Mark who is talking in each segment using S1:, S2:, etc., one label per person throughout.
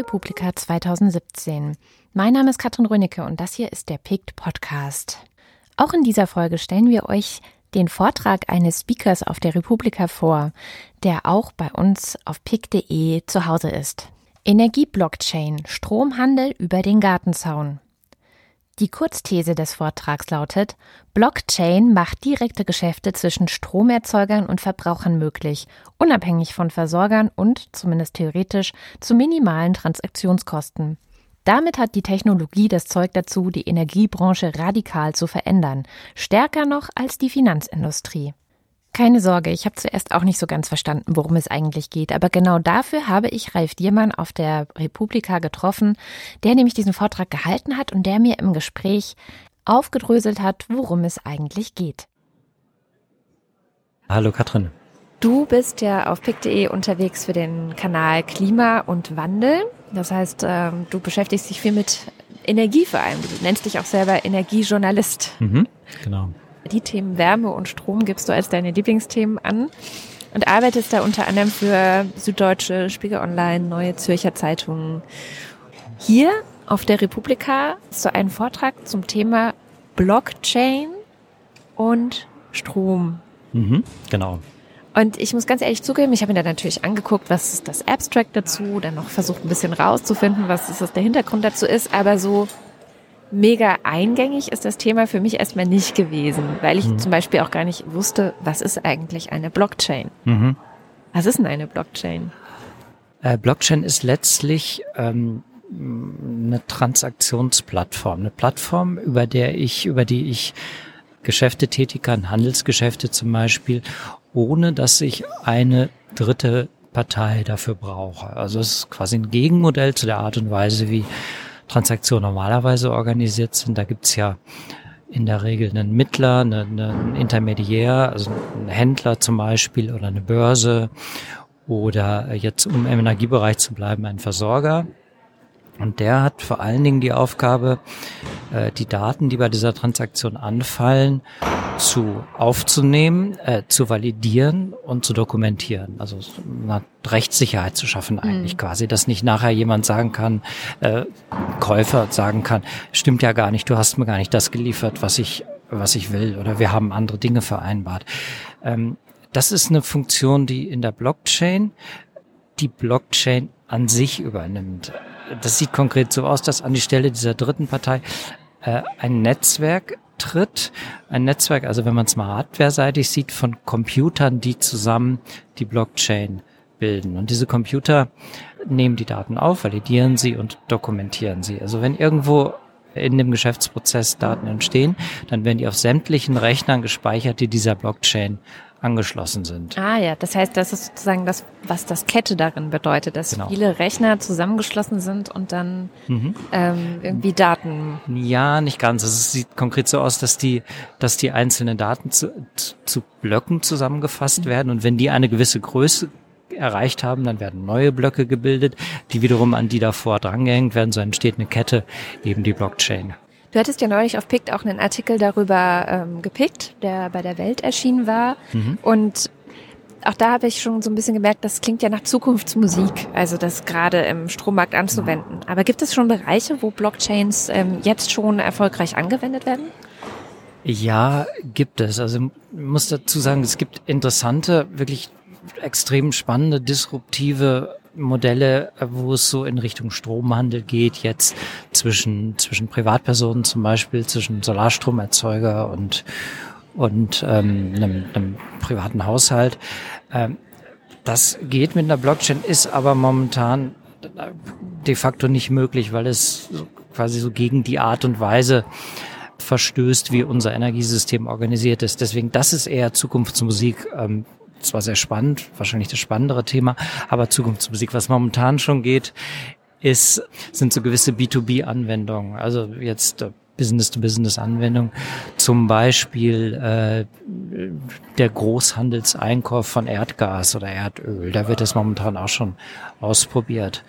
S1: Republika 2017. Mein Name ist Katrin Rönecke und das hier ist der PICT Podcast. Auch in dieser Folge stellen wir euch den Vortrag eines Speakers auf der Republika vor, der auch bei uns auf pic.de zu Hause ist. Energieblockchain, Stromhandel über den Gartenzaun. Die Kurzthese des Vortrags lautet, Blockchain macht direkte Geschäfte zwischen Stromerzeugern und Verbrauchern möglich, unabhängig von Versorgern und, zumindest theoretisch, zu minimalen Transaktionskosten. Damit hat die Technologie das Zeug dazu, die Energiebranche radikal zu verändern, stärker noch als die Finanzindustrie. Keine Sorge, ich habe zuerst auch nicht so ganz verstanden, worum es eigentlich geht, aber genau dafür habe ich Ralf Diermann auf der Republika getroffen, der nämlich diesen Vortrag gehalten hat und der mir im Gespräch aufgedröselt hat, worum es eigentlich geht.
S2: Hallo Katrin.
S1: Du bist ja auf pick.de unterwegs für den Kanal Klima und Wandel. Das heißt, ähm, du beschäftigst dich viel mit Energie vor allem. Du nennst dich auch selber Energiejournalist.
S2: Mhm, genau.
S1: Die Themen Wärme und Strom gibst du als deine Lieblingsthemen an und arbeitest da unter anderem für Süddeutsche, Spiegel Online, Neue Zürcher Zeitungen. Hier auf der Republika ist so ein Vortrag zum Thema Blockchain und Strom.
S2: Mhm, genau.
S1: Und ich muss ganz ehrlich zugeben, ich habe mir da natürlich angeguckt, was ist das Abstract dazu, dann noch versucht ein bisschen rauszufinden, was ist das der Hintergrund dazu ist, aber so mega eingängig ist das Thema für mich erstmal nicht gewesen, weil ich mhm. zum Beispiel auch gar nicht wusste, was ist eigentlich eine Blockchain? Mhm. Was ist denn eine Blockchain?
S2: Äh, Blockchain ist letztlich ähm, eine Transaktionsplattform, eine Plattform, über der ich, über die ich Geschäfte tätigen kann, Handelsgeschäfte zum Beispiel, ohne dass ich eine dritte Partei dafür brauche. Also es ist quasi ein Gegenmodell zu der Art und Weise, wie Transaktionen normalerweise organisiert sind. Da gibt's ja in der Regel einen Mittler, einen, einen Intermediär, also einen Händler zum Beispiel oder eine Börse oder jetzt, um im Energiebereich zu bleiben, ein Versorger. Und der hat vor allen Dingen die Aufgabe, äh, die Daten, die bei dieser Transaktion anfallen, zu aufzunehmen, äh, zu validieren und zu dokumentieren. Also eine Rechtssicherheit zu schaffen eigentlich mhm. quasi, dass nicht nachher jemand sagen kann, äh, Käufer sagen kann, stimmt ja gar nicht, du hast mir gar nicht das geliefert, was ich was ich will oder wir haben andere Dinge vereinbart. Ähm, das ist eine Funktion, die in der Blockchain die Blockchain an sich übernimmt das sieht konkret so aus, dass an die Stelle dieser dritten Partei äh, ein Netzwerk tritt. Ein Netzwerk, also wenn man es mal hardware-seitig sieht, von Computern, die zusammen die Blockchain bilden. Und diese Computer nehmen die Daten auf, validieren sie und dokumentieren sie. Also wenn irgendwo in dem Geschäftsprozess Daten entstehen, dann werden die auf sämtlichen Rechnern gespeichert, die dieser Blockchain angeschlossen sind.
S1: Ah ja, das heißt, das ist sozusagen das, was das Kette darin bedeutet, dass genau. viele Rechner zusammengeschlossen sind und dann mhm. ähm, irgendwie Daten.
S2: Ja, nicht ganz. Es sieht konkret so aus, dass die, dass die einzelnen Daten zu, zu Blöcken zusammengefasst mhm. werden und wenn die eine gewisse Größe erreicht haben, dann werden neue Blöcke gebildet, die wiederum an die davor drangehängt werden. So entsteht eine Kette, eben die Blockchain.
S1: Du hattest ja neulich auf PICT auch einen Artikel darüber ähm, gepickt, der bei der Welt erschienen war. Mhm. Und auch da habe ich schon so ein bisschen gemerkt, das klingt ja nach Zukunftsmusik, also das gerade im Strommarkt anzuwenden. Aber gibt es schon Bereiche, wo Blockchains ähm, jetzt schon erfolgreich angewendet werden?
S2: Ja, gibt es. Also ich muss dazu sagen, es gibt interessante, wirklich extrem spannende, disruptive Modelle, wo es so in Richtung Stromhandel geht, jetzt zwischen, zwischen Privatpersonen zum Beispiel, zwischen Solarstromerzeuger und, und ähm, einem, einem privaten Haushalt. Ähm, das geht mit einer Blockchain, ist aber momentan de facto nicht möglich, weil es quasi so gegen die Art und Weise verstößt, wie unser Energiesystem organisiert ist. Deswegen, das ist eher Zukunftsmusik. Ähm, zwar sehr spannend, wahrscheinlich das spannendere Thema, aber Zukunftsmusik, was momentan schon geht, ist, sind so gewisse B2B-Anwendungen. Also jetzt äh, Business-to-Business-Anwendung, zum Beispiel äh, der Großhandelseinkauf von Erdgas oder Erdöl. Da wird das momentan auch schon ausprobiert.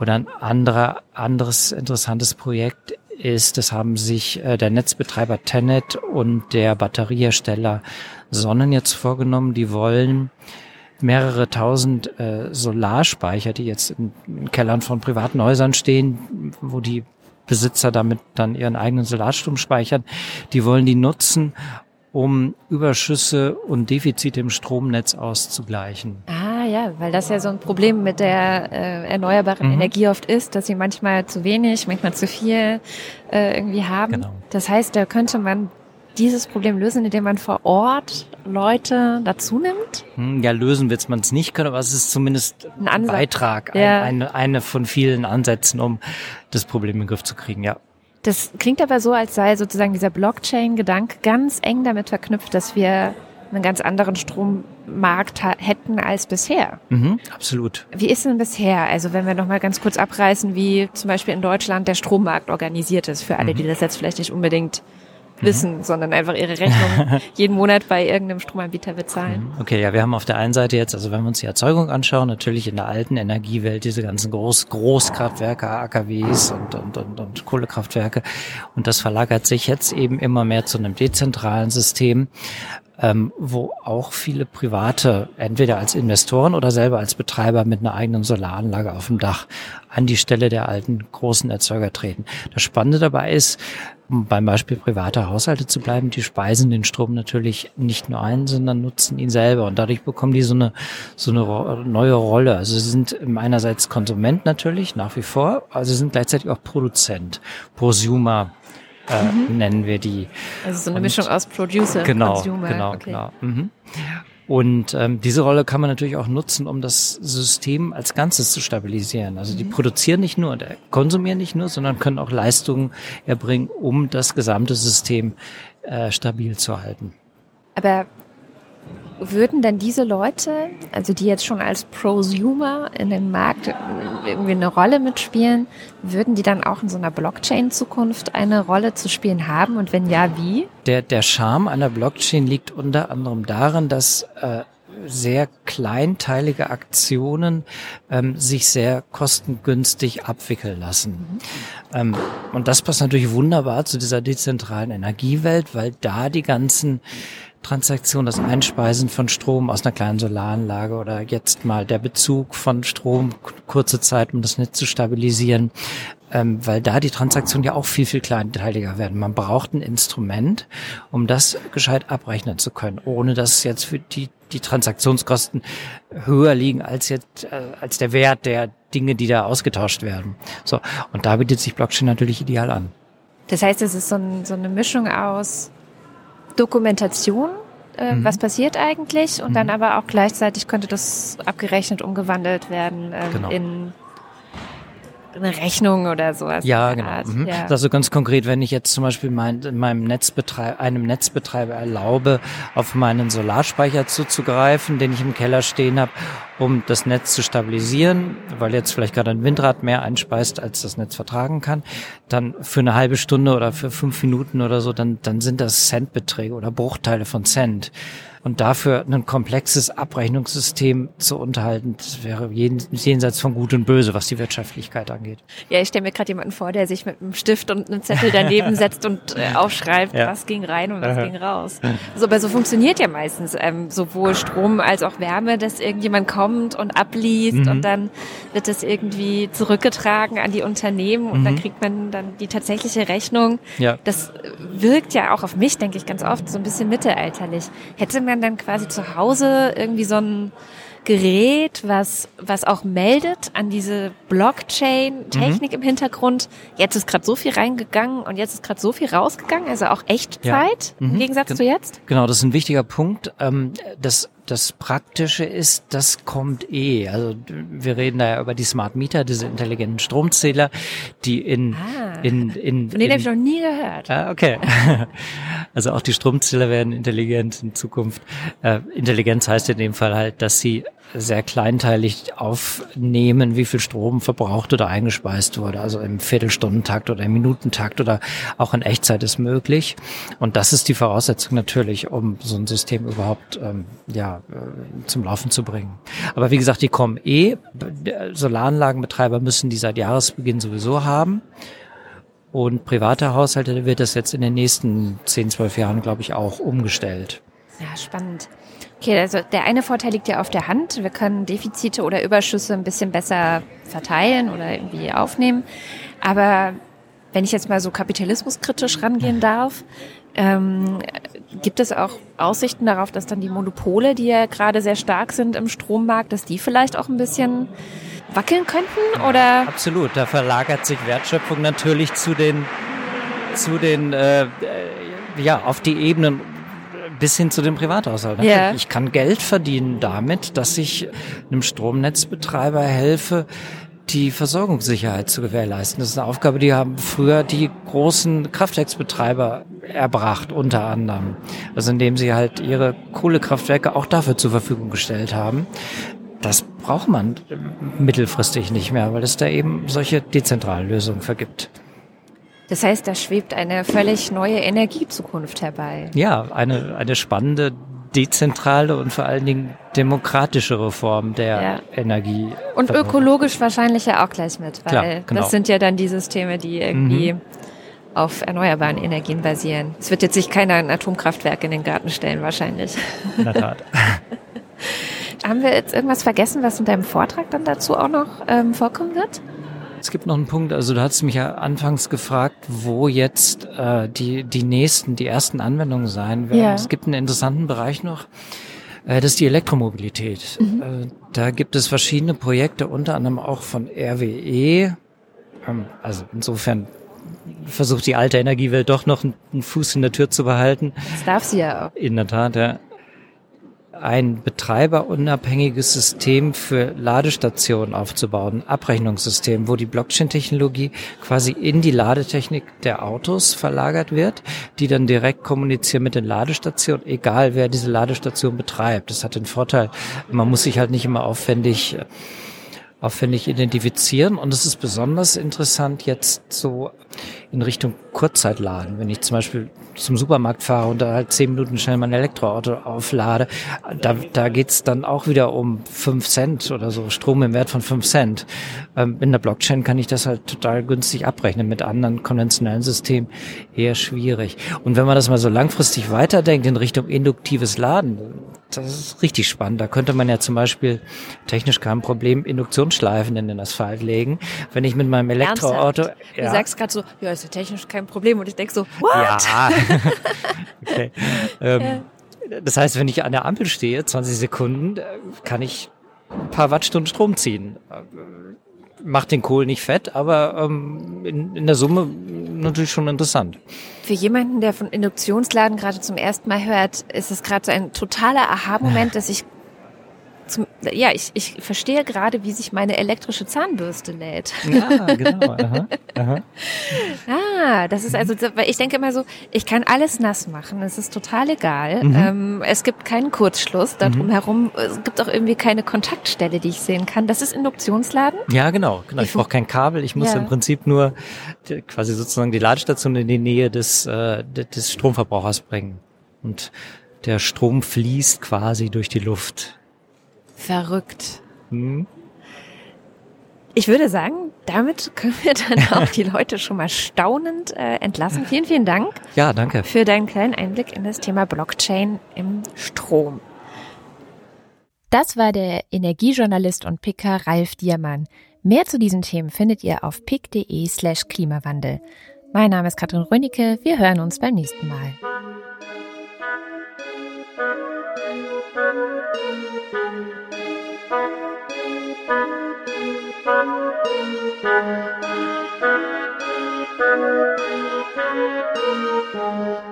S2: Oder ein anderer, anderes interessantes Projekt ist, das haben sich äh, der Netzbetreiber Tenet und der Batteriehersteller Sonnen jetzt vorgenommen. Die wollen mehrere tausend äh, Solarspeicher, die jetzt in, in Kellern von privaten Häusern stehen, wo die Besitzer damit dann ihren eigenen Solarstrom speichern. Die wollen die nutzen, um Überschüsse und Defizite im Stromnetz auszugleichen.
S1: Ah ja, weil das ja so ein Problem mit der äh, erneuerbaren mhm. Energie oft ist, dass sie manchmal zu wenig, manchmal zu viel äh, irgendwie haben. Genau. Das heißt, da könnte man dieses Problem lösen, indem man vor Ort Leute dazu nimmt?
S2: Hm, ja, lösen wird man es nicht können, aber es ist zumindest ein, ein Beitrag, ja. ein, eine, eine von vielen Ansätzen, um das Problem in den Griff zu kriegen, ja.
S1: Das klingt aber so, als sei sozusagen dieser Blockchain-Gedanke ganz eng damit verknüpft, dass wir einen ganz anderen Strommarkt hätten als bisher.
S2: Mhm, absolut.
S1: Wie ist denn bisher? Also wenn wir noch mal ganz kurz abreißen, wie zum Beispiel in Deutschland der Strommarkt organisiert ist, für alle, mhm. die das jetzt vielleicht nicht unbedingt Mhm. wissen, sondern einfach ihre Rechnung jeden Monat bei irgendeinem Stromanbieter bezahlen.
S2: Mhm. Okay, ja, wir haben auf der einen Seite jetzt, also wenn wir uns die Erzeugung anschauen, natürlich in der alten Energiewelt diese ganzen Groß Großkraftwerke, AKWs und, und, und, und Kohlekraftwerke. Und das verlagert sich jetzt eben immer mehr zu einem dezentralen System, ähm, wo auch viele Private entweder als Investoren oder selber als Betreiber mit einer eigenen Solaranlage auf dem Dach an die Stelle der alten großen Erzeuger treten. Das Spannende dabei ist, um beim Beispiel privater Haushalte zu bleiben, die speisen den Strom natürlich nicht nur ein, sondern nutzen ihn selber und dadurch bekommen die so eine so eine neue Rolle. Also sie sind einerseits Konsument natürlich nach wie vor, aber sie sind gleichzeitig auch Produzent, Prosumer äh, mhm. nennen wir die.
S1: Also so eine und Mischung aus Producer,
S2: genau,
S1: Consumer.
S2: Genau, okay. genau. Mhm. Und ähm, diese Rolle kann man natürlich auch nutzen, um das System als Ganzes zu stabilisieren. Also die mhm. produzieren nicht nur und konsumieren nicht nur, sondern können auch Leistungen erbringen, um das gesamte System äh, stabil zu halten.
S1: Aber würden denn diese Leute, also die jetzt schon als Prosumer in den Markt irgendwie eine Rolle mitspielen, würden die dann auch in so einer Blockchain-Zukunft eine Rolle zu spielen haben? Und wenn ja, wie?
S2: Der, der Charme einer Blockchain liegt unter anderem darin, dass äh, sehr kleinteilige Aktionen ähm, sich sehr kostengünstig abwickeln lassen. Mhm. Ähm, und das passt natürlich wunderbar zu dieser dezentralen Energiewelt, weil da die ganzen Transaktion, das Einspeisen von Strom aus einer kleinen Solaranlage oder jetzt mal der Bezug von Strom kurze Zeit, um das Netz zu stabilisieren, ähm, weil da die Transaktionen ja auch viel, viel kleinteiliger werden. Man braucht ein Instrument, um das gescheit abrechnen zu können, ohne dass jetzt für die, die Transaktionskosten höher liegen als jetzt, äh, als der Wert der Dinge, die da ausgetauscht werden. So. Und da bietet sich Blockchain natürlich ideal an.
S1: Das heißt, es ist so, ein, so eine Mischung aus Dokumentation, äh, mhm. was passiert eigentlich und mhm. dann aber auch gleichzeitig könnte das abgerechnet umgewandelt werden äh, genau. in eine Rechnung oder sowas.
S2: Ja, genau. Mhm. Ja. Also ganz konkret, wenn ich jetzt zum Beispiel mein, meinem Netzbetreiber, einem Netzbetreiber erlaube, auf meinen Solarspeicher zuzugreifen, den ich im Keller stehen habe, um das Netz zu stabilisieren, weil jetzt vielleicht gerade ein Windrad mehr einspeist, als das Netz vertragen kann, dann für eine halbe Stunde oder für fünf Minuten oder so, dann, dann sind das Centbeträge oder Bruchteile von Cent. Und dafür ein komplexes Abrechnungssystem zu unterhalten, das wäre jenseits von Gut und Böse, was die Wirtschaftlichkeit angeht.
S1: Ja, ich stelle mir gerade jemanden vor, der sich mit einem Stift und einem Zettel daneben setzt und äh, aufschreibt, ja. was ging rein und was ging raus. So, aber so funktioniert ja meistens ähm, sowohl Strom als auch Wärme, dass irgendjemand kommt und abliest mhm. und dann wird das irgendwie zurückgetragen an die Unternehmen und mhm. dann kriegt man dann die tatsächliche Rechnung. Ja. Das wirkt ja auch auf mich, denke ich, ganz oft so ein bisschen mittelalterlich. Hätte man man dann quasi zu Hause irgendwie so ein Gerät, was, was auch meldet an diese Blockchain-Technik mhm. im Hintergrund. Jetzt ist gerade so viel reingegangen und jetzt ist gerade so viel rausgegangen, also auch Echtzeit ja. mhm. im Gegensatz Gen zu jetzt.
S2: Genau, das ist ein wichtiger Punkt. Ähm, das das Praktische ist, das kommt eh. Also wir reden da ja über die Smart Meter, diese intelligenten Stromzähler, die in ah, in in
S1: von denen habe ich noch nie gehört.
S2: Ah, okay. Also auch die Stromzähler werden intelligent in Zukunft. Äh, Intelligenz heißt in dem Fall halt, dass sie sehr kleinteilig aufnehmen, wie viel Strom verbraucht oder eingespeist wurde. Also im Viertelstundentakt oder im Minutentakt oder auch in Echtzeit ist möglich. Und das ist die Voraussetzung natürlich, um so ein System überhaupt ähm, ja, äh, zum Laufen zu bringen. Aber wie gesagt, die kommen eh. Solaranlagenbetreiber müssen die seit Jahresbeginn sowieso haben. Und private Haushalte wird das jetzt in den nächsten 10, 12 Jahren, glaube ich, auch umgestellt.
S1: Ja, spannend. Okay, also der eine Vorteil liegt ja auf der Hand. Wir können Defizite oder Überschüsse ein bisschen besser verteilen oder irgendwie aufnehmen. Aber wenn ich jetzt mal so kapitalismuskritisch rangehen darf, ähm, gibt es auch Aussichten darauf, dass dann die Monopole, die ja gerade sehr stark sind im Strommarkt, dass die vielleicht auch ein bisschen wackeln könnten? Oder?
S2: Absolut, da verlagert sich Wertschöpfung natürlich zu den, zu den, äh, ja, auf die Ebenen bis hin zu dem Privathaushalt.
S1: Yeah.
S2: Ich kann Geld verdienen damit, dass ich einem Stromnetzbetreiber helfe, die Versorgungssicherheit zu gewährleisten. Das ist eine Aufgabe, die haben früher die großen Kraftwerksbetreiber erbracht, unter anderem. Also indem sie halt ihre Kohlekraftwerke auch dafür zur Verfügung gestellt haben. Das braucht man mittelfristig nicht mehr, weil es da eben solche dezentralen Lösungen vergibt.
S1: Das heißt, da schwebt eine völlig neue Energiezukunft herbei.
S2: Ja, eine, eine spannende, dezentrale und vor allen Dingen demokratischere Form der ja. Energie.
S1: Und ökologisch wahrscheinlich ja auch gleich mit, weil
S2: Klar, genau.
S1: das sind ja dann die Systeme, die irgendwie mhm. auf erneuerbaren Energien basieren. Es wird jetzt sich keiner ein Atomkraftwerk in den Garten stellen, wahrscheinlich.
S2: In der Tat.
S1: Haben wir jetzt irgendwas vergessen, was in deinem Vortrag dann dazu auch noch ähm, vorkommen wird?
S2: Es gibt noch einen Punkt, also du hast mich ja anfangs gefragt, wo jetzt äh, die, die nächsten, die ersten Anwendungen sein werden. Ja. Es gibt einen interessanten Bereich noch, äh, das ist die Elektromobilität. Mhm. Äh, da gibt es verschiedene Projekte, unter anderem auch von RWE. Ähm, also insofern versucht die alte Energiewelt doch noch einen Fuß in der Tür zu behalten.
S1: Das darf sie ja auch.
S2: In der Tat, ja ein betreiberunabhängiges System für Ladestationen aufzubauen, ein Abrechnungssystem, wo die Blockchain-Technologie quasi in die Ladetechnik der Autos verlagert wird, die dann direkt kommunizieren mit den Ladestationen, egal wer diese Ladestation betreibt. Das hat den Vorteil, man muss sich halt nicht immer aufwendig aufwendig identifizieren. Und es ist besonders interessant jetzt so in Richtung Kurzzeitladen. Wenn ich zum Beispiel zum Supermarkt fahre und da halt zehn Minuten schnell mein Elektroauto auflade, da, da geht's dann auch wieder um fünf Cent oder so, Strom im Wert von fünf Cent. Ähm, in der Blockchain kann ich das halt total günstig abrechnen, mit anderen konventionellen Systemen eher schwierig. Und wenn man das mal so langfristig weiterdenkt in Richtung induktives Laden, das ist richtig spannend. Da könnte man ja zum Beispiel technisch kein Problem Induktionsschleifen in den Asphalt legen. Wenn ich mit meinem Elektroauto...
S1: Ja. Du sagst gerade so, ja, ist ja technisch kein Problem. Und ich denk so, what?
S2: Ja. okay. Ähm, das heißt, wenn ich an der Ampel stehe, 20 Sekunden, äh, kann ich ein paar Wattstunden Strom ziehen. Äh, macht den Kohl nicht fett, aber ähm, in, in der Summe natürlich schon interessant.
S1: Für jemanden, der von Induktionsladen gerade zum ersten Mal hört, ist es gerade so ein totaler Aha-Moment, dass ich zum, ja, ich, ich verstehe gerade, wie sich meine elektrische Zahnbürste lädt.
S2: Ja, genau. Aha, aha.
S1: ah, das ist also, weil ich denke immer so, ich kann alles nass machen, es ist total egal. Mhm. Ähm, es gibt keinen Kurzschluss darum mhm. herum. Es gibt auch irgendwie keine Kontaktstelle, die ich sehen kann. Das ist Induktionsladen?
S2: Ja, genau. genau. Ich, ich brauche kein Kabel. Ich muss ja. im Prinzip nur quasi sozusagen die Ladestation in die Nähe des, äh, des Stromverbrauchers bringen. Und der Strom fließt quasi durch die Luft.
S1: Verrückt. Hm. Ich würde sagen, damit können wir dann auch die Leute schon mal staunend äh, entlassen. Vielen, vielen Dank.
S2: Ja, danke.
S1: Für deinen kleinen Einblick in das Thema Blockchain im Strom. Das war der Energiejournalist und Picker Ralf Diermann. Mehr zu diesen Themen findet ihr auf pick.de slash Klimawandel. Mein Name ist Katrin Rönicke. Wir hören uns beim nächsten Mal. Thank you.